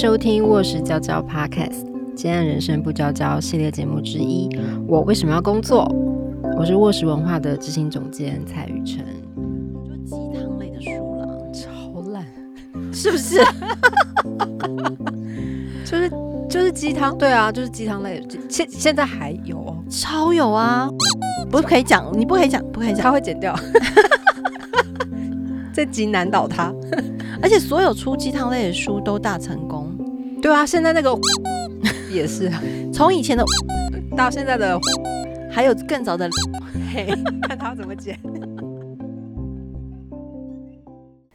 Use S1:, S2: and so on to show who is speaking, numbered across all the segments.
S1: 收听《卧室娇娇 Podcast》，今天人生不娇娇系列节目之一。我为什么要工作？我是卧室文化的执行总监蔡雨辰。
S2: 就鸡汤类的书了，
S1: 超烂，
S2: 是不是？
S1: 就是就是鸡汤，对啊，就是鸡汤类。现现在还有哦，
S2: 超有啊！不可以讲，你不可以讲，不可以讲，
S1: 他会剪掉。这集难倒他，
S2: 而且所有出鸡汤类的书都大成功。
S1: 对啊，现在那个 也是，
S2: 从以前的
S1: 到现在的，
S2: 还有更早的，
S1: 嘿，看他怎么剪。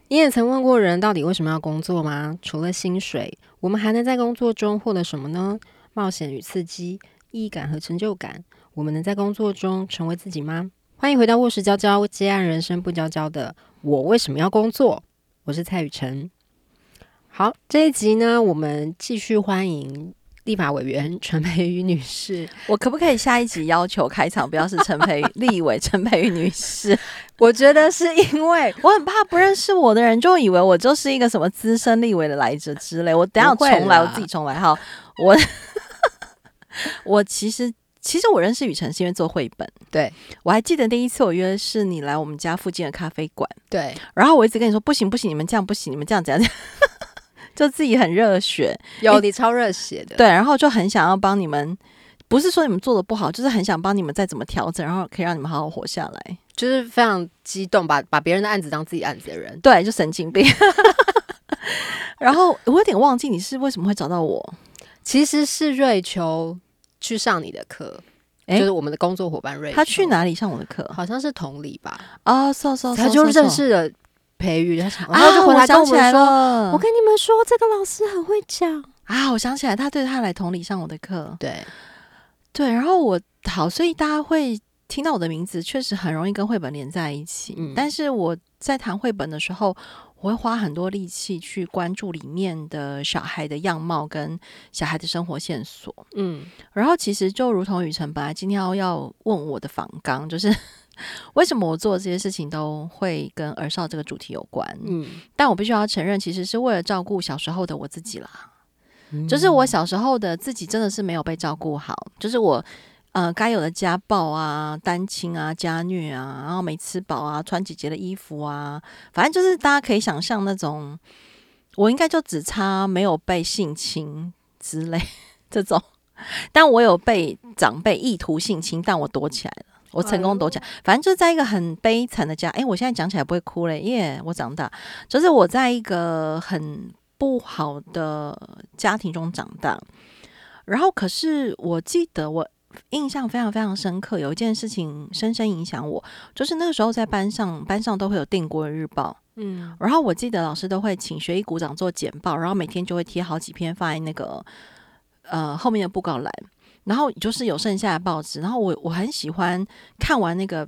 S1: 你也曾问过人到底为什么要工作吗？除了薪水，我们还能在工作中获得什么呢？冒险与刺激、意义感和成就感。我们能在工作中成为自己吗？欢迎回到卧室娇娇接案人生不娇娇的我为什么要工作？我是蔡雨辰。好，这一集呢，我们继续欢迎立法委员陈培瑜女士。
S2: 我可不可以下一集要求开场不要是陈培立委陈培瑜女士？
S1: 我觉得是因为
S2: 我很怕不认识我的人就以为我就是一个什么资深立委的来者之类。我等下重来，我自己重来哈。我 我其实。其实我认识雨辰是因为做绘本，
S1: 对
S2: 我还记得第一次我约是你来我们家附近的咖啡馆，
S1: 对，
S2: 然后我一直跟你说不行不行，你们这样不行，你们这样怎样怎样，就自己很热血，
S1: 有你超热血的，
S2: 对，然后就很想要帮你们，不是说你们做的不好，就是很想帮你们再怎么调整，然后可以让你们好好活下来，
S1: 就是非常激动，把把别人的案子当自己案子的人，
S2: 对，就神经病。然后我有点忘记你是为什么会找到我，
S1: 其实是瑞秋。去上你的课，就是我们的工作伙伴瑞。
S2: 他去哪里上我的课？
S1: 好像是同理吧。
S2: 啊，so so，
S1: 他就认识了培育，然后就回来跟我们说：“我跟你们说，这个老师很会讲
S2: 啊！”我想起来，他对他来同理上我的课，
S1: 对
S2: 对。然后我好，所以大家会听到我的名字，确实很容易跟绘本连在一起。嗯，但是我在谈绘本的时候。我会花很多力气去关注里面的小孩的样貌跟小孩的生活线索，嗯，然后其实就如同雨辰本来今天要要问我的访纲，就是为什么我做这些事情都会跟儿少这个主题有关，嗯，但我必须要承认，其实是为了照顾小时候的我自己啦，就是我小时候的自己真的是没有被照顾好，就是我。呃，该有的家暴啊、单亲啊、家虐啊，然后没吃饱啊、穿姐姐的衣服啊，反正就是大家可以想象那种，我应该就只差没有被性侵之类 这种，但我有被长辈意图性侵，但我躲起来了，我成功躲起来。反正就是在一个很悲惨的家，哎，我现在讲起来不会哭嘞，耶！我长大，就是我在一个很不好的家庭中长大，然后可是我记得我。印象非常非常深刻，有一件事情深深影响我，就是那个时候在班上，班上都会有定国日报，嗯，然后我记得老师都会请学艺股长做简报，然后每天就会贴好几篇放在那个呃后面的布告栏，然后就是有剩下的报纸，然后我我很喜欢看完那个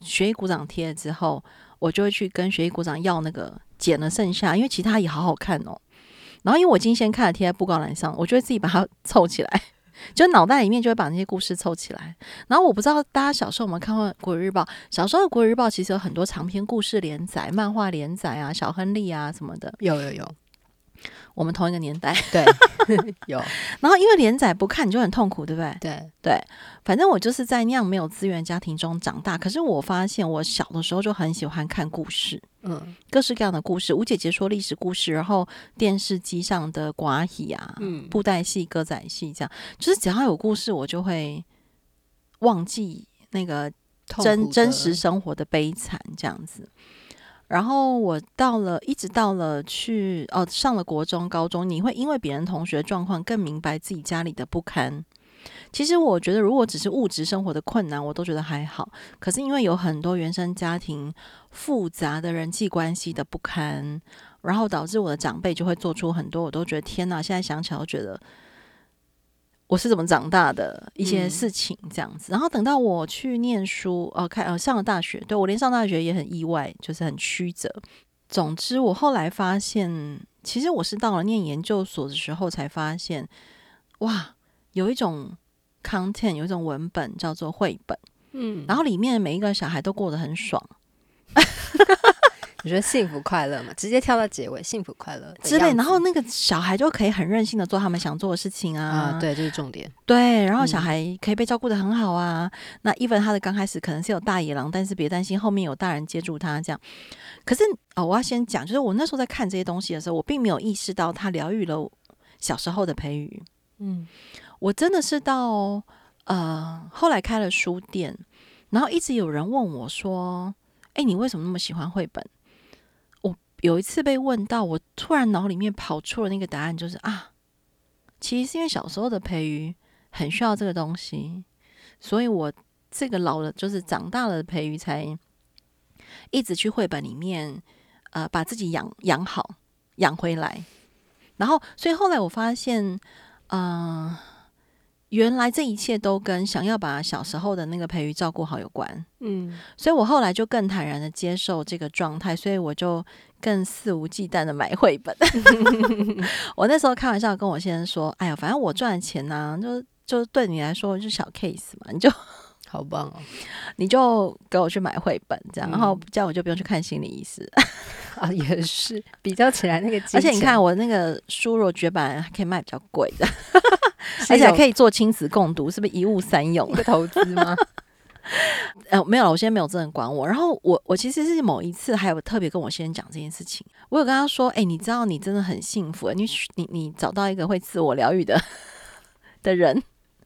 S2: 学艺鼓掌贴了之后，我就会去跟学艺鼓掌要那个剪了剩下，因为其他也好好看哦，然后因为我今天先看了贴在布告栏上，我就会自己把它凑起来。就脑袋里面就会把那些故事凑起来，然后我不知道大家小时候有没有看过《国语日报》。小时候的《国语日报》其实有很多长篇故事连载、漫画连载啊，小亨利啊什么的。
S1: 有有有。
S2: 我们同一个年代，
S1: 对，有。
S2: 然后因为连载不看你就很痛苦，对不对？
S1: 对
S2: 对，反正我就是在那样没有资源家庭中长大。可是我发现我小的时候就很喜欢看故事，嗯，各式各样的故事。吴姐姐说历史故事，然后电视机上的寡戏啊，嗯，布袋戏、歌仔戏，这样就是只要有故事，我就会忘记那个真真实生活的悲惨，这样子。然后我到了，一直到了去哦，上了国中、高中，你会因为别人同学状况更明白自己家里的不堪。其实我觉得，如果只是物质生活的困难，我都觉得还好。可是因为有很多原生家庭复杂的人际关系的不堪，然后导致我的长辈就会做出很多，我都觉得天哪！现在想起来，我觉得。我是怎么长大的一些事情这样子，然后等到我去念书，哦，开呃上了大学，对我连上大学也很意外，就是很曲折。总之，我后来发现，其实我是到了念研究所的时候才发现，哇，有一种 content，有一种文本叫做绘本，嗯，然后里面每一个小孩都过得很爽。
S1: 你觉得幸福快乐嘛？直接跳到结尾，幸福快乐
S2: 之类，然后那个小孩就可以很任性的做他们想做的事情啊。
S1: 对，这是重点。
S2: 对，然后小孩可以被照顾的很好啊。那 even 他的刚开始可能是有大野狼，但是别担心，后面有大人接住他这样。可是哦，我要先讲，就是我那时候在看这些东西的时候，我并没有意识到他疗愈了小时候的培育。嗯，我真的是到呃后来开了书店，然后一直有人问我说：“哎，你为什么那么喜欢绘本？”有一次被问到，我突然脑里面跑出了那个答案，就是啊，其实是因为小时候的培育很需要这个东西，所以我这个老了就是长大了的培育才一直去绘本里面，呃，把自己养养好养回来，然后所以后来我发现，嗯。原来这一切都跟想要把小时候的那个培育照顾好有关，嗯，所以我后来就更坦然的接受这个状态，所以我就更肆无忌惮的买绘本。我那时候开玩笑跟我先生说：“哎呀，反正我赚的钱呢，就就对你来说就是小 case 嘛，你就
S1: 好棒哦，
S2: 你就给我去买绘本这样，然后这样我就不用去看心理医师。
S1: 啊，也是比较起来那个，
S2: 而且你看我那个书若绝版可以卖比较贵的。” 而且还可以做亲子共读，是不是一物三用？
S1: 的投资吗？
S2: 呃，没有了，我现在没有真人管我。然后我我其实是某一次还有特别跟我先生讲这件事情，我有跟他说：“哎，你知道你真的很幸福，你你你找到一个会自我疗愈的的人，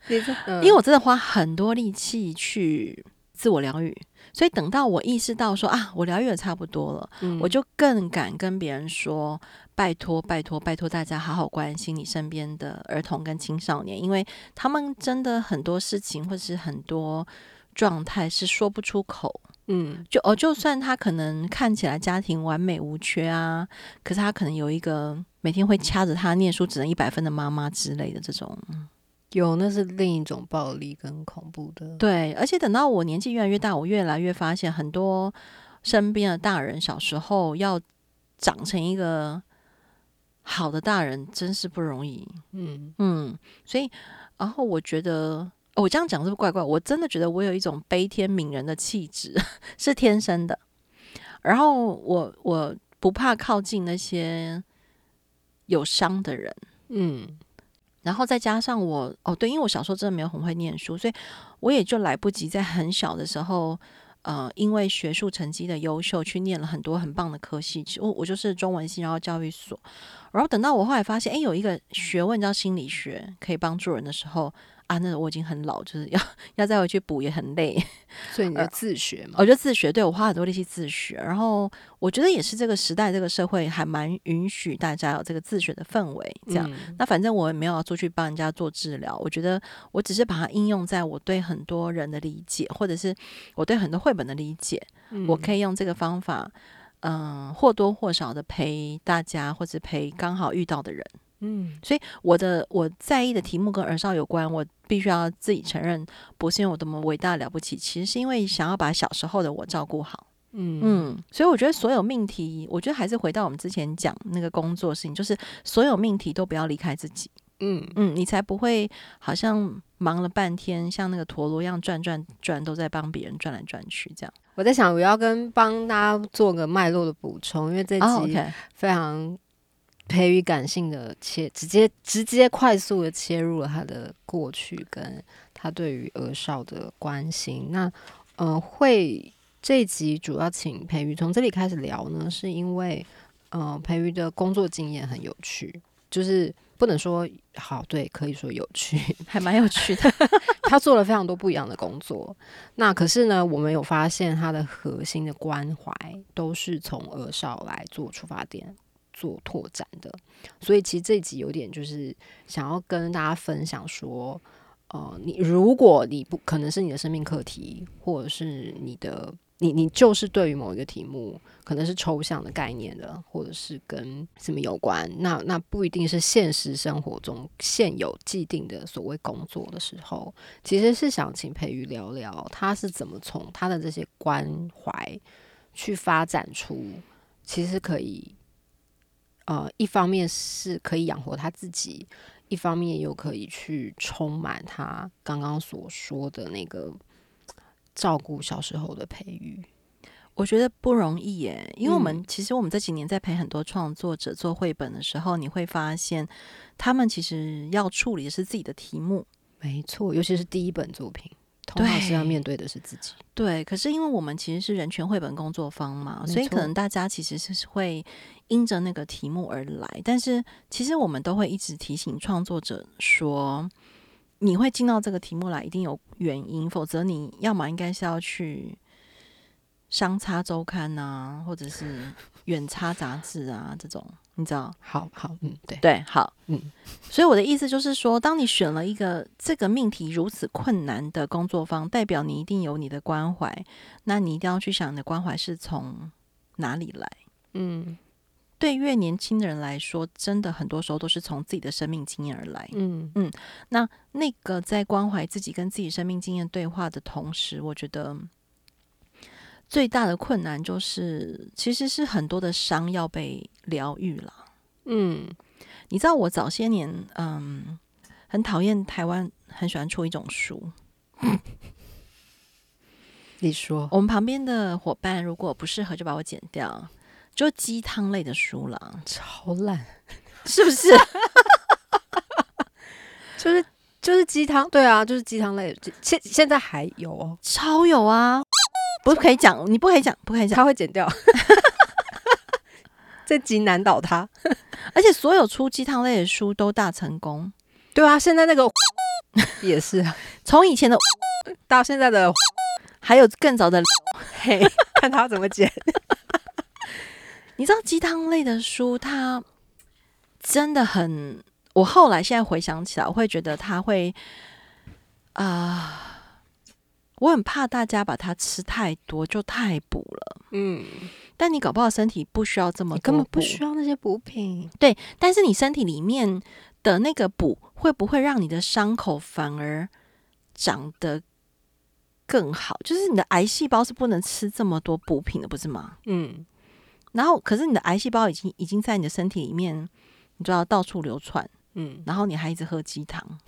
S2: 因为我真的花很多力气去自我疗愈。”所以等到我意识到说啊，我疗愈的差不多了，我就更敢跟别人说，拜托拜托拜托大家好好关心你身边的儿童跟青少年，因为他们真的很多事情或是很多状态是说不出口。嗯，就哦，就算他可能看起来家庭完美无缺啊，可是他可能有一个每天会掐着他念书只能一百分的妈妈之类的这种。
S1: 有，那是另一种暴力跟恐怖的。
S2: 对，而且等到我年纪越来越大，我越来越发现，很多身边的大人小时候要长成一个好的大人，真是不容易。嗯嗯，所以，然后我觉得，我这样讲是不是怪怪？我真的觉得我有一种悲天悯人的气质，是天生的。然后我我不怕靠近那些有伤的人。嗯。然后再加上我哦，对，因为我小时候真的没有很会念书，所以我也就来不及在很小的时候，呃，因为学术成绩的优秀，去念了很多很棒的科系。我我就是中文系，然后教育所，然后等到我后来发现，哎，有一个学问叫心理学，可以帮助人的时候。啊，那我已经很老，就是要 要再回去补也很累，
S1: 所以你就自学嘛？
S2: 我就自学，对我花很多力气自学。然后我觉得也是这个时代、这个社会还蛮允许大家有这个自学的氛围。这样，那反正我也没有要出去帮人家做治疗。我觉得我只是把它应用在我对很多人的理解，或者是我对很多绘本的理解。我可以用这个方法，嗯，或多或少的陪大家，或者陪刚好遇到的人。嗯，所以我的我在意的题目跟儿少有关，我必须要自己承认，不是因为我多么伟大了不起，其实是因为想要把小时候的我照顾好。嗯嗯，所以我觉得所有命题，我觉得还是回到我们之前讲那个工作事情，就是所有命题都不要离开自己。嗯嗯，你才不会好像忙了半天，像那个陀螺一样转转转，都在帮别人转来转去这样。
S1: 我在想，我要跟帮大家做个脉络的补充，因为这集非常。培育感性的切，直接直接快速的切入了他的过去，跟他对于儿少的关心。那呃，会这一集主要请培育从这里开始聊呢，是因为呃，培育的工作经验很有趣，就是不能说好，对，可以说有趣，
S2: 还蛮有趣的。
S1: 他做了非常多不一样的工作，那可是呢，我们有发现他的核心的关怀都是从儿少来做出发点。做拓展的，所以其实这集有点就是想要跟大家分享说，呃，你如果你不可能是你的生命课题，或者是你的你你就是对于某一个题目可能是抽象的概念的，或者是跟什么有关，那那不一定是现实生活中现有既定的所谓工作的时候，其实是想请培育聊聊他是怎么从他的这些关怀去发展出，其实可以。呃，一方面是可以养活他自己，一方面又可以去充满他刚刚所说的那个照顾小时候的培育。
S2: 我觉得不容易耶，因为我们其实我们这几年在陪很多创作者做绘本的时候，你会发现他们其实要处理的是自己的题目，
S1: 没错，尤其是第一本作品，通常是要面对的是自己。
S2: 对，可是因为我们其实是人权绘本工作坊嘛，所以可能大家其实是会因着那个题目而来，但是其实我们都会一直提醒创作者说，你会进到这个题目来，一定有原因，否则你要么应该是要去。商差周刊啊，或者是远差杂志啊，这种你知道？
S1: 好好，嗯，对
S2: 对，好，嗯。所以我的意思就是说，当你选了一个这个命题如此困难的工作方，代表你一定有你的关怀，那你一定要去想你的关怀是从哪里来。嗯，对越年轻的人来说，真的很多时候都是从自己的生命经验而来。嗯嗯，那那个在关怀自己跟自己生命经验对话的同时，我觉得。最大的困难就是，其实是很多的伤要被疗愈了。嗯，你知道我早些年，嗯，很讨厌台湾，很喜欢出一种书。
S1: 你说，
S2: 我们旁边的伙伴如果不适合，就把我剪掉。就鸡汤类的书了，
S1: 超烂，
S2: 是不是？
S1: 就是就是鸡汤，对啊，就是鸡汤类。现现在还有哦，
S2: 超有啊。不可以讲，你不可以讲，不可以讲，
S1: 他会剪掉。这集难倒他，
S2: 而且所有出鸡汤类的书都大成功。
S1: 对啊，现在那个 也是，
S2: 从以前的
S1: 到现在的，
S2: 还有更早的，
S1: 嘿，看他怎么剪。
S2: 你知道鸡汤类的书，它真的很……我后来现在回想起来，我会觉得他会啊。我很怕大家把它吃太多，就太补了。嗯，但你搞不好身体不需要这么多，
S1: 根本不需要那些补品。
S2: 对，但是你身体里面的那个补，会不会让你的伤口反而长得更好？就是你的癌细胞是不能吃这么多补品的，不是吗？嗯。然后，可是你的癌细胞已经已经在你的身体里面，你知道到处流窜。嗯。然后你还一直喝鸡汤。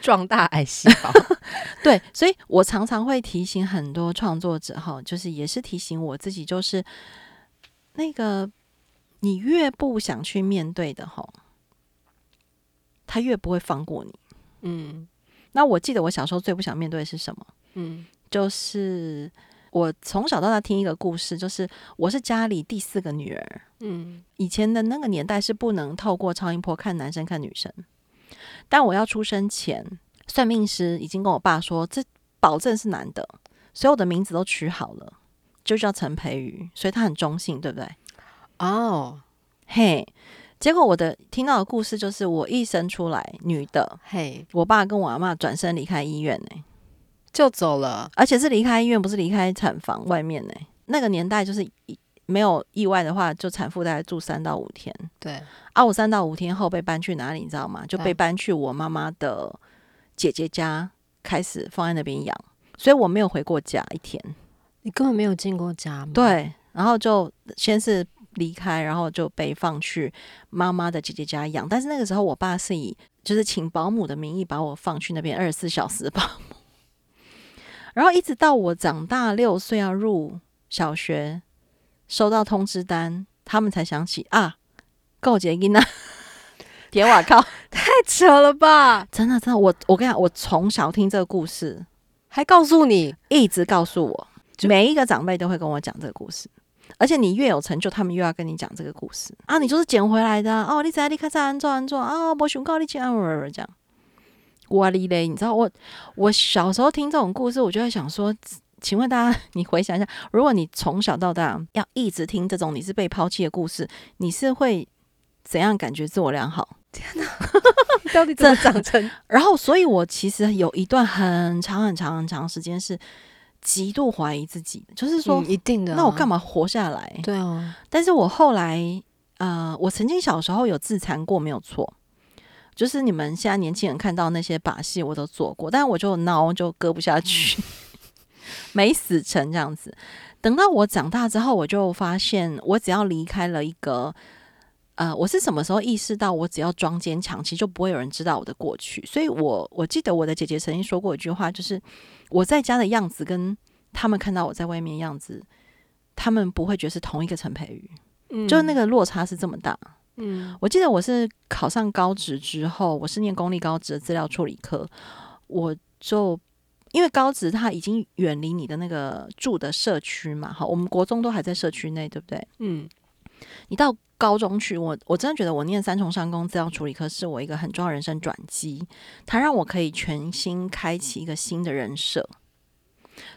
S1: 壮大癌细胞，
S2: 对，所以我常常会提醒很多创作者哈，就是也是提醒我自己，就是那个你越不想去面对的哈，他越不会放过你。嗯，那我记得我小时候最不想面对的是什么？嗯，就是我从小到大听一个故事，就是我是家里第四个女儿。嗯，以前的那个年代是不能透过超音波看男生看女生。但我要出生前，算命师已经跟我爸说，这保证是男的，所有的名字都取好了，就叫陈培宇，所以他很中性，对不对？哦，嘿，结果我的听到的故事就是，我一生出来女的，嘿，我爸跟我阿妈转身离开医院呢，
S1: 就走了，
S2: 而且是离开医院，不是离开产房外面呢。那个年代就是一。没有意外的话，就产妇大概住三到五天。
S1: 对，
S2: 啊，我三到五天后被搬去哪里，你知道吗？就被搬去我妈妈的姐姐家，开始放在那边养。所以我没有回过家一天。
S1: 你根本没有进过家吗？
S2: 对，然后就先是离开，然后就被放去妈妈的姐姐家养。但是那个时候，我爸是以就是请保姆的名义把我放去那边二十四小时保姆。然后一直到我长大六岁要入小学。收到通知单，他们才想起啊，告杰音呐！点瓦靠，
S1: 太扯了吧！
S2: 真的真的，我我跟你讲，我从小听这个故事，
S1: 还告诉你，
S2: 一直告诉我，每一个长辈都会跟我讲这个故事。而且你越有成就，他们越要跟你讲这个故事啊！你就是捡回来的哦，你在你看在安做安做啊！我熊告你讲这样，哇哩嘞！你知道我我小时候听这种故事，我就在想说。请问大家，你回想一下，如果你从小到大要一直听这种你是被抛弃的故事，你是会怎样感觉自我良好？
S1: 天哪，到底怎么长成？
S2: 然后，所以我其实有一段很长很长很长时间是极度怀疑自己，就是说，
S1: 一定的，
S2: 那我干嘛活下来？
S1: 对啊。
S2: 但是我后来，呃，我曾经小时候有自残过，没有错。就是你们现在年轻人看到那些把戏，我都做过，但是我就挠就割不下去。没死成这样子，等到我长大之后，我就发现，我只要离开了一个，呃，我是什么时候意识到，我只要装坚强，其实就不会有人知道我的过去。所以，我我记得我的姐姐曾经说过一句话，就是我在家的样子跟他们看到我在外面样子，他们不会觉得是同一个陈培瑜，嗯，就是那个落差是这么大。嗯，我记得我是考上高职之后，我是念公立高职的资料处理科，我就因为高职它已经远离你的那个住的社区嘛，好，我们国中都还在社区内，对不对？嗯，你到高中去，我我真的觉得我念三重商工资料处理科是我一个很重要人生转机，它让我可以全新开启一个新的人设，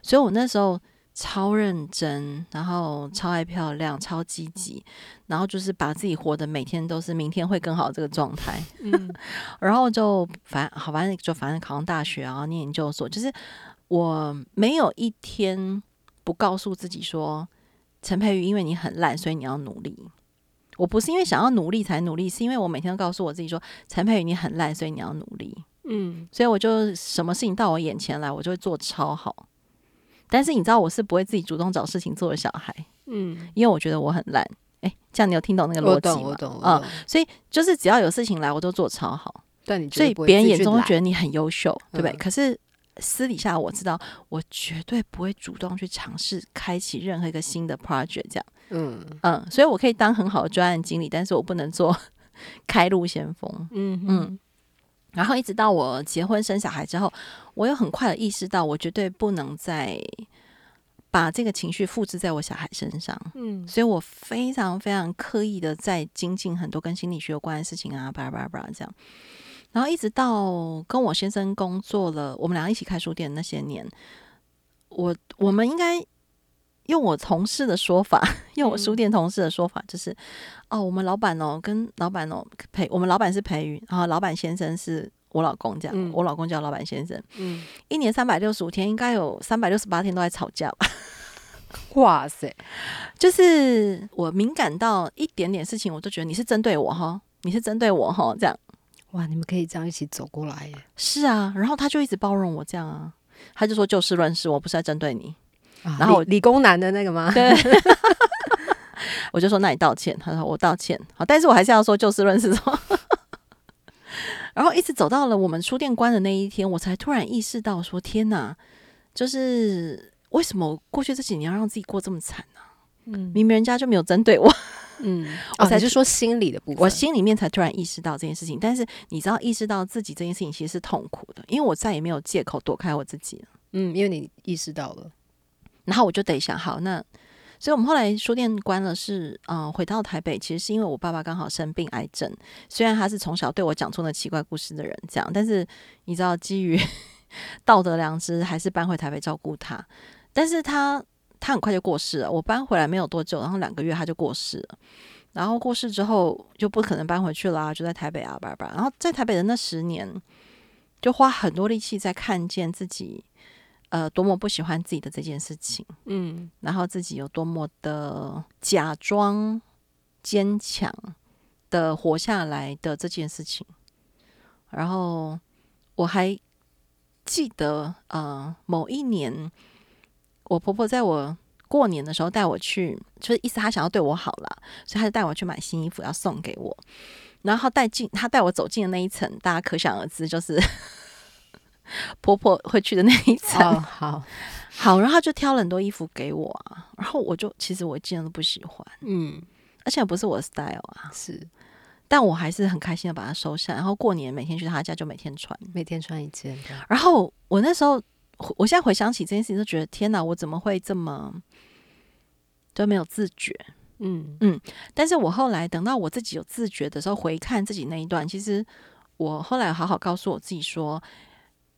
S2: 所以我那时候。超认真，然后超爱漂亮，超积极，然后就是把自己活的每天都是明天会更好这个状态。嗯，然后就反好，反正就反正考上大学，然后念研究所，就是我没有一天不告诉自己说，陈佩瑜，因为你很烂，所以你要努力。我不是因为想要努力才努力，是因为我每天都告诉我自己说，陈佩瑜你很烂，所以你要努力。嗯，所以我就什么事情到我眼前来，我就会做超好。但是你知道我是不会自己主动找事情做的小孩，嗯，因为我觉得我很烂。哎，这样你有听懂那个逻辑吗？
S1: 我懂，我懂。
S2: 所以就是只要有事情来，我都做超好。
S1: 对，
S2: 所以别人眼中觉得你很优秀，对不对？可是私底下我知道，我绝对不会主动去尝试开启任何一个新的 project，这样。嗯嗯，所以我可以当很好的专案经理，但是我不能做 开路先锋。嗯嗯。然后一直到我结婚生小孩之后，我又很快的意识到，我绝对不能再把这个情绪复制在我小孩身上。嗯，所以我非常非常刻意的在精进很多跟心理学有关的事情啊，巴拉巴拉巴拉这样。然后一直到跟我先生工作了，我们俩一起开书店那些年，我我们应该。用我同事的说法，用我书店同事的说法，就是哦，我们老板哦，跟老板哦培，我们老板是培宇，然后老板先生是我老公，这样，我老公叫老板先生。嗯，一年三百六十五天，应该有三百六十八天都在吵架吧？
S1: 哇塞，
S2: 就是我敏感到一点点事情，我都觉得你是针对我哈，你是针对我哈，这样。
S1: 哇，你们可以这样一起走过来耶？
S2: 是啊，然后他就一直包容我这样啊，他就说就事论事，我不是在针对你。
S1: 然后理工男的那个吗？
S2: 对，我就说那你道歉。他说我道歉。好，但是我还是要说就事论事。然后一直走到了我们书店关的那一天，我才突然意识到说天哪，就是为什么过去这几年要让自己过这么惨呢？嗯，明明人家就没有针对我。
S1: 嗯，我才是说心理的部分，
S2: 我心里面才突然意识到这件事情。但是你知道，意识到自己这件事情其实是痛苦的，因为我再也没有借口躲开我自己了。
S1: 嗯，因为你意识到了。
S2: 然后我就得想，好，那所以我们后来书店关了，是嗯，回到台北，其实是因为我爸爸刚好生病癌症。虽然他是从小对我讲出那奇怪故事的人，这样，但是你知道，基于 道德良知，还是搬回台北照顾他。但是他他很快就过世了，我搬回来没有多久，然后两个月他就过世了。然后过世之后就不可能搬回去了，就在台北啊，叭叭。然后在台北的那十年，就花很多力气在看见自己。呃，多么不喜欢自己的这件事情，嗯，然后自己有多么的假装坚强的活下来的这件事情，然后我还记得，呃，某一年我婆婆在我过年的时候带我去，就是意思她想要对我好了，所以她就带我去买新衣服要送给我，然后带进她带我走进的那一层，大家可想而知，就是。婆婆会去的那一层，
S1: 好。
S2: 好，然后她就挑了很多衣服给我啊，然后我就其实我一件都不喜欢，嗯，而且不是我的 style 啊，
S1: 是，
S2: 但我还是很开心的把它收下，然后过年每天去他家就每天穿，
S1: 每天穿一件，
S2: 然后我那时候，我现在回想起这件事情，就觉得天哪，我怎么会这么都没有自觉，嗯。嗯，但是我后来等到我自己有自觉的时候，回看自己那一段，其实我后来好好告诉我自己说。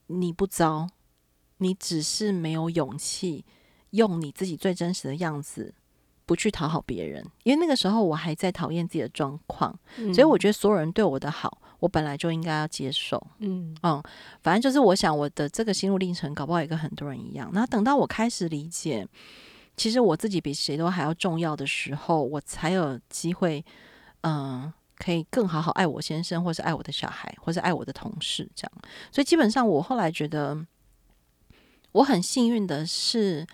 S2: 你不糟，你只是没有勇气用你自己最真实的样子，不去讨好别人。因为那个时候我还在讨厌自己的状况，所以我觉得所有人对我的好，我本来就应该要接受。嗯嗯，反正就是我想我的这个心路历程，搞不好也跟很多人一样。那等到我开始理解，其实我自己比谁都还要重要的时候，我才有机会，嗯。可以更好好爱我先生，或是爱我的小孩，或是爱我的同事，这样。所以基本上，我后来觉得我很幸运的是，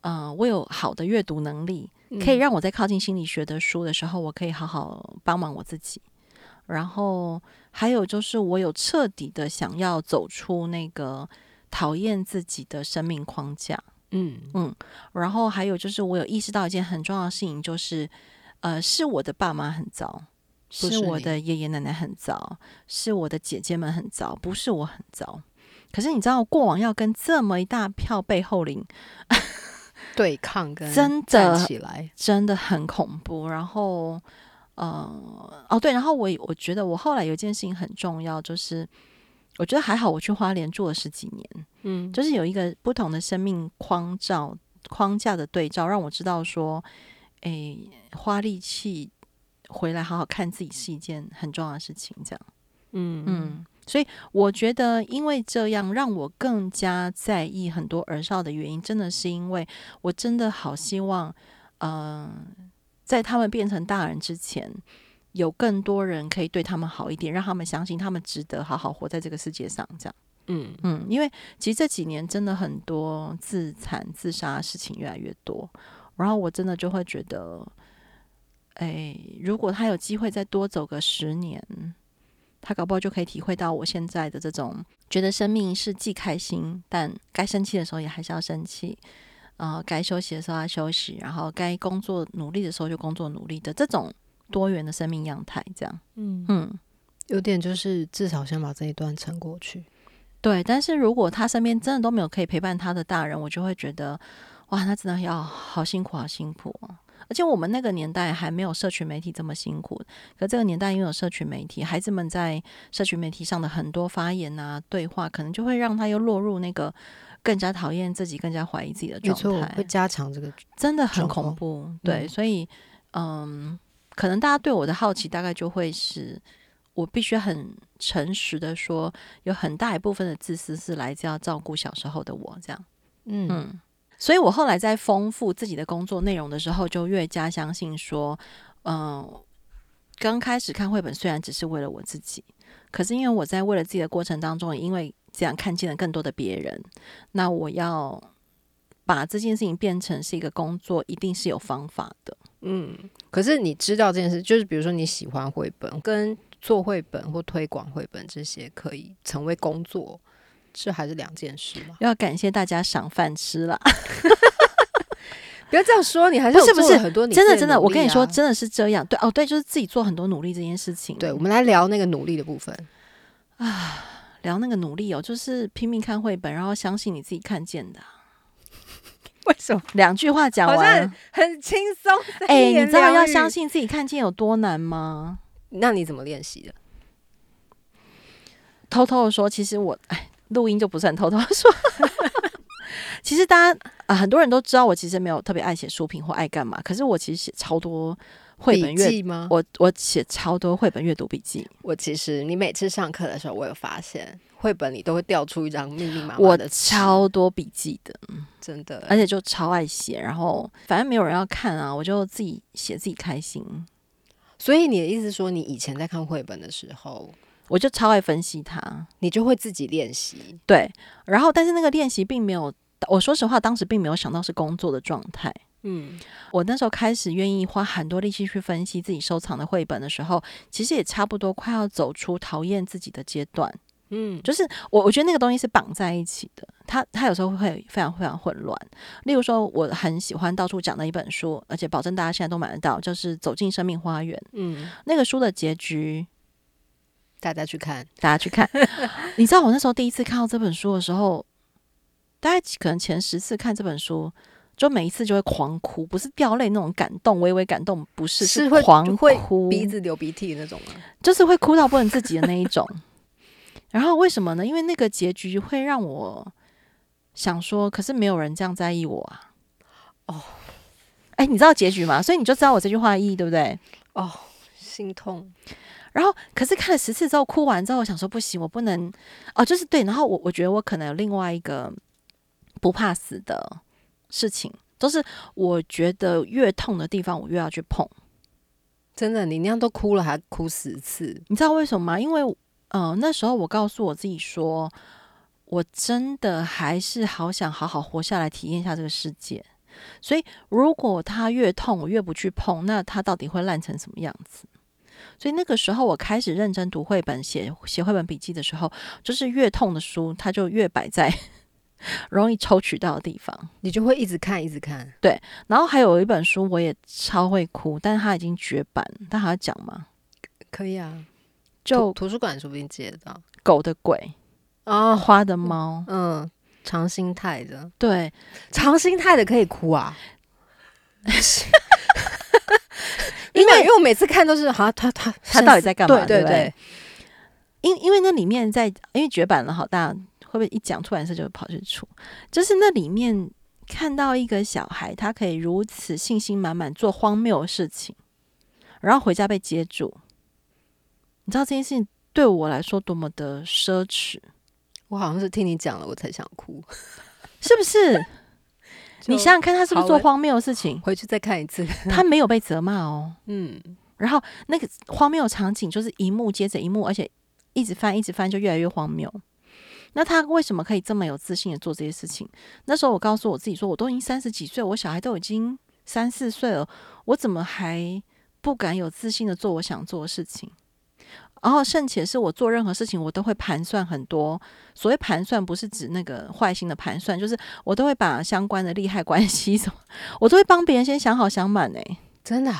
S2: 嗯，我有好的阅读能力，可以让我在靠近心理学的书的时候，我可以好好帮忙我自己。然后还有就是，我有彻底的想要走出那个讨厌自己的生命框架。嗯嗯，然后还有就是我有意识到一件很重要的事情，就是呃，是我的爸妈很糟，是我的爷爷奶奶很糟，是我的姐姐们很糟，不是我很糟。可是你知道，过往要跟这么一大票背后灵
S1: 对抗，跟
S2: 真的
S1: 起来
S2: 真的很恐怖。然后，呃，哦对，然后我我觉得我后来有一件事情很重要，就是我觉得还好，我去花莲住了十几年，嗯，就是有一个不同的生命框照框架的对照，让我知道说，哎，花力气回来好好看自己是一件很重要的事情，这样，嗯嗯。所以我觉得，因为这样让我更加在意很多儿少的原因，真的是因为我真的好希望，嗯，在他们变成大人之前，有更多人可以对他们好一点，让他们相信他们值得好好活在这个世界上。这样，嗯嗯，因为其实这几年真的很多自残、自杀的事情越来越多，然后我真的就会觉得，哎，如果他有机会再多走个十年。他搞不好就可以体会到我现在的这种，觉得生命是既开心，但该生气的时候也还是要生气，呃，该休息的时候要休息，然后该工作努力的时候就工作努力的这种多元的生命样态，这样，嗯
S1: 嗯，有点就是至少先把这一段撑过去，
S2: 对。但是如果他身边真的都没有可以陪伴他的大人，我就会觉得，哇，他真的要好辛苦，好辛苦而且我们那个年代还没有社群媒体这么辛苦，可这个年代因为有社群媒体，孩子们在社群媒体上的很多发言啊、对话，可能就会让他又落入那个更加讨厌自己、更加怀疑自己的状态，
S1: 会加强这个
S2: 真的很恐怖。对，所以嗯，可能大家对我的好奇大概就会是我必须很诚实的说，有很大一部分的自私是来自要照顾小时候的我，这样，嗯。所以我后来在丰富自己的工作内容的时候，就越加相信说，嗯，刚开始看绘本虽然只是为了我自己，可是因为我在为了自己的过程当中，因为这样看见了更多的别人，那我要把这件事情变成是一个工作，一定是有方法的。
S1: 嗯，可是你知道这件事，就是比如说你喜欢绘本，跟做绘本或推广绘本这些，可以成为工作。这还是两件事嘛？
S2: 要感谢大家赏饭吃了，
S1: 不要这样说。你还是
S2: 不是不是
S1: 很多？
S2: 真的真的，我跟你说，真的是这样。对哦，对，就是自己做很多努力这件事情。
S1: 对，我们来聊那个努力的部分
S2: 啊，聊那个努力哦，就是拼命看绘本，然后相信你自己看见的。
S1: 为什么？
S2: 两句话讲完
S1: 很轻松。
S2: 哎，你知道要相信自己看见有多难吗？
S1: 那你怎么练习的？
S2: 偷偷的说，其实我哎。录音就不是很偷偷 说，其实大家啊，很多人都知道我其实没有特别爱写书评或爱干嘛，可是我其实写超多绘本阅
S1: 吗？
S2: 我我写超多绘本阅读笔记。
S1: 我其实你每次上课的时候，我有发现绘本里都会掉出一张密密麻麻
S2: 我的超多笔记的，
S1: 真的，
S2: 而且就超爱写，然后反正没有人要看啊，我就自己写自己开心。
S1: 所以你的意思说，你以前在看绘本的时候？
S2: 我就超爱分析它，
S1: 你就会自己练习。
S2: 对，然后但是那个练习并没有，我说实话，当时并没有想到是工作的状态。嗯，我那时候开始愿意花很多力气去分析自己收藏的绘本的时候，其实也差不多快要走出讨厌自己的阶段。嗯，就是我我觉得那个东西是绑在一起的，它它有时候会非常非常混乱。例如说，我很喜欢到处讲的一本书，而且保证大家现在都买得到，就是《走进生命花园》。嗯，那个书的结局。
S1: 大家去看，
S2: 大家去看。你知道我那时候第一次看到这本书的时候，大概可能前十次看这本书，就每一次就会狂哭，不是掉泪那种感动，微微感动，不是
S1: 是
S2: 狂哭，
S1: 鼻子流鼻涕那种吗？
S2: 就是会哭到不能自己的那一种。然后为什么呢？因为那个结局会让我想说，可是没有人这样在意我啊。哦，哎，你知道结局吗？所以你就知道我这句话的意义，对不对？
S1: 哦，心痛。
S2: 然后，可是看了十次之后，哭完之后，我想说不行，我不能哦，就是对。然后我我觉得我可能有另外一个不怕死的事情，就是我觉得越痛的地方，我越要去碰。
S1: 真的，你那样都哭了，还哭十次，
S2: 你知道为什么吗？因为呃，那时候我告诉我自己说，我真的还是好想好好活下来，体验一下这个世界。所以，如果他越痛，我越不去碰，那他到底会烂成什么样子？所以那个时候，我开始认真读绘本、写写绘本笔记的时候，就是越痛的书，它就越摆在 容易抽取到的地方，
S1: 你就会一直看，一直看。
S2: 对，然后还有一本书我也超会哭，但是它已经绝版，但还要讲吗？
S1: 可以啊，
S2: 就
S1: 图书馆说不定借得到。
S2: 狗的鬼
S1: 哦，
S2: 花的猫，
S1: 嗯，长心态的，
S2: 对，
S1: 长心态的可以哭啊。因为因为我每次看都是，好，他他
S2: 他到底在干嘛？
S1: 对对对。
S2: 因因为那里面在，因为绝版了，好大会不会一讲出版社就跑去出？就是那里面看到一个小孩，他可以如此信心满满做荒谬的事情，然后回家被接住。你知道这件事情对我来说多么的奢侈？
S1: 我好像是听你讲了，我才想哭，
S2: 是不是？你想想看，他是不是做荒谬的事情？
S1: 回去再看一次，
S2: 他没有被责骂哦。嗯，然后那个荒谬场景就是一幕接着一幕，而且。一直翻，一直翻，就越来越荒谬。那他为什么可以这么有自信的做这些事情？那时候我告诉我自己说，我都已经三十几岁，我小孩都已经三四岁了，我怎么还不敢有自信的做我想做的事情？然后甚且是我做任何事情，我都会盘算很多。所谓盘算，不是指那个坏心的盘算，就是我都会把相关的利害关系 什么，我都会帮别人先想好想满诶。
S1: 真的。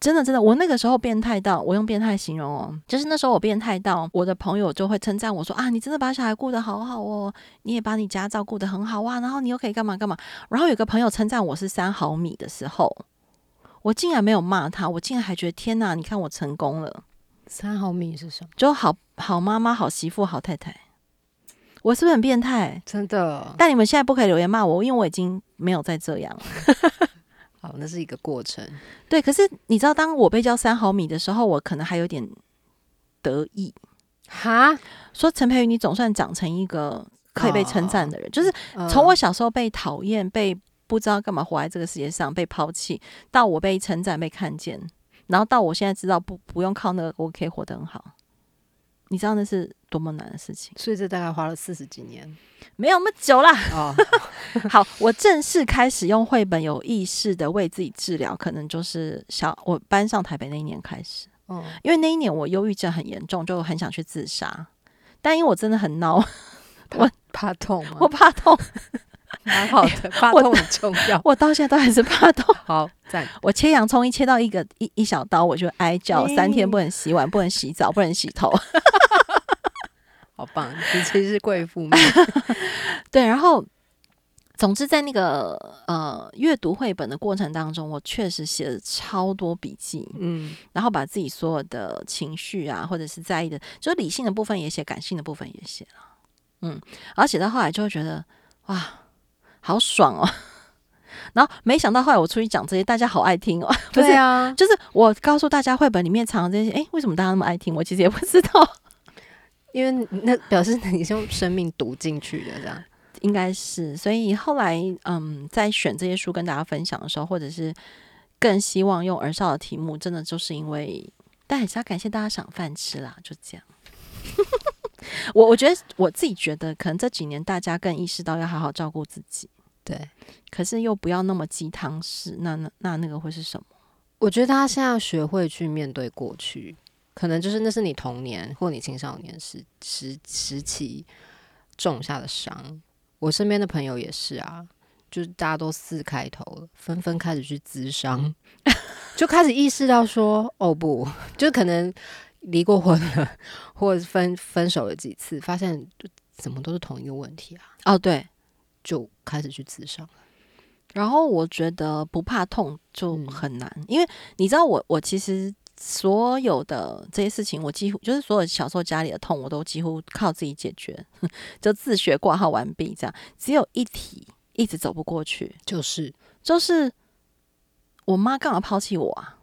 S2: 真的，真的，我那个时候变态到，我用变态形容哦，就是那时候我变态到，我的朋友就会称赞我说啊，你真的把小孩顾得好好哦，你也把你家照顾得很好哇，然后你又可以干嘛干嘛。然后有个朋友称赞我是三毫米的时候，我竟然没有骂他，我竟然还觉得天哪，你看我成功了。
S1: 三毫米是什么？
S2: 就好好妈妈、好媳妇、好太太。我是不是很变态？
S1: 真的。
S2: 但你们现在不可以留言骂我，因为我已经没有再这样了。
S1: 好，那是一个过程。
S2: 对，可是你知道，当我被叫三毫米的时候，我可能还有点得意。哈，说陈培宇，你总算长成一个可以被称赞的人。就是从我小时候被讨厌、被不知道干嘛活在这个世界上、被抛弃，到我被称赞、被看见，然后到我现在知道不不用靠那个，我可以活得很好。你知道那是多么难的事情？
S1: 所以这大概花了四十几年。
S2: 没有那么久啦。哦 好，我正式开始用绘本有意识的为自己治疗，可能就是小我搬上台北那一年开始。嗯，因为那一年我忧郁症很严重，就很想去自杀。但因为我真的很孬，
S1: 我怕痛，
S2: 我怕痛，
S1: 蛮好的，怕痛很重要。
S2: 我到现在都还是怕痛。
S1: 好，赞。
S2: 我切洋葱一切到一个一一小刀，我就哀叫三天，不能洗碗，不能洗澡，不能洗头。
S1: 好棒！你其实是贵妇嘛？
S2: 对，然后，总之在那个呃阅读绘本的过程当中，我确实写了超多笔记，嗯，然后把自己所有的情绪啊，或者是在意的，就是理性的部分也写，感性的部分也写了，嗯，然后写到后来就会觉得哇，好爽哦！然后没想到后来我出去讲这些，大家好爱听哦。
S1: 对啊，
S2: 就是我告诉大家绘本里面藏这些，哎，为什么大家那么爱听？我其实也不知道。
S1: 因为那表示你是用生命读进去的，这样
S2: 应该是。所以后来，嗯，在选这些书跟大家分享的时候，或者是更希望用儿少的题目，真的就是因为，但还是要感谢大家赏饭吃啦，就这样。我我觉得我自己觉得，可能这几年大家更意识到要好好照顾自己，
S1: 对。
S2: 可是又不要那么鸡汤式，那那那那个会是什么？
S1: 我觉得大家现在要学会去面对过去。可能就是那是你童年或你青少年时时时期种下的伤。我身边的朋友也是啊，就是大家都四开头了，纷纷开始去咨商，就开始意识到说，哦不，就可能离过婚了，或者分分手了几次，发现怎么都是同一个问题啊。
S2: 哦，对，
S1: 就开始去咨商。
S2: 然后我觉得不怕痛就很难，因为你知道，我我其实。所有的这些事情，我几乎就是所有小时候家里的痛，我都几乎靠自己解决，就自学挂号完毕这样。只有一题一直走不过去，
S1: 就是
S2: 就是我妈干嘛抛弃我啊？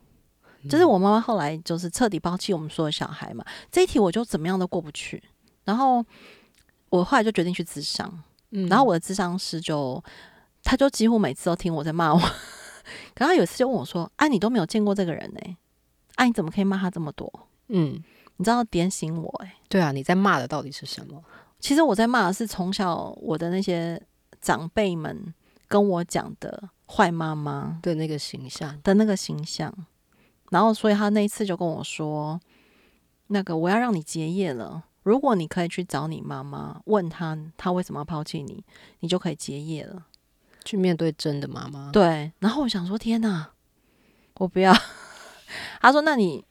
S2: 就是我妈妈后来就是彻底抛弃我们所有小孩嘛。这一题我就怎么样都过不去。然后我后来就决定去自伤，然后我的智商师就他就几乎每次都听我在骂我，可他有一次就问我说：“啊，你都没有见过这个人呢？”哎，你怎么可以骂他这么多？嗯，你知道点醒我哎。
S1: 对啊，你在骂的到底是什么？
S2: 其实我在骂的是从小我的那些长辈们跟我讲的坏妈妈
S1: 的那个形象
S2: 的那个形象。然后，所以他那一次就跟我说：“那个我要让你结业了，如果你可以去找你妈妈，问她她为什么要抛弃你，你就可以结业了，
S1: 去面对真的妈妈。
S2: 对，然后我想说，天哪，我不要。他说：“那你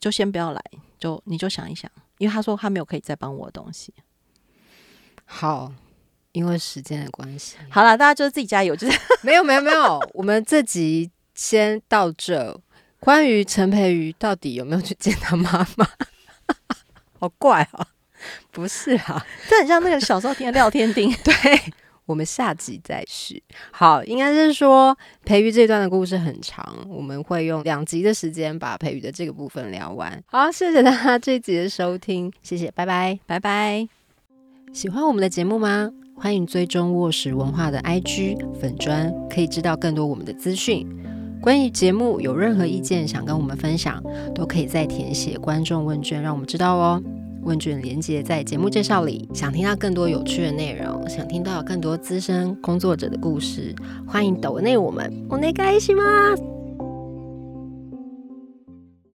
S2: 就先不要来，就你就想一想，因为他说他没有可以再帮我的东西。”
S1: 好，因为时间的关系，
S2: 好了，大家就是自己加油，就是
S1: 没有没有没有，我们这集先到这。关于陈培瑜到底有没有去见他妈妈？好怪啊！不是啊，
S2: 这很像那个小时候听的廖天丁。
S1: 对，我们下集再续。好，应该是说培育这段的故事很长，我们会用两集的时间把培育的这个部分聊完。好，谢谢大家这集的收听，谢谢，拜拜，
S2: 拜拜。
S1: 喜欢我们的节目吗？欢迎追踪卧室文化的 IG 粉砖，可以知道更多我们的资讯。关于节目有任何意见想跟我们分享，都可以再填写观众问卷，让我们知道哦。问卷连接在节目介绍里。想听到更多有趣的内容，想听到更多资深工作者的故事，欢迎抖内我们。我内开心吗？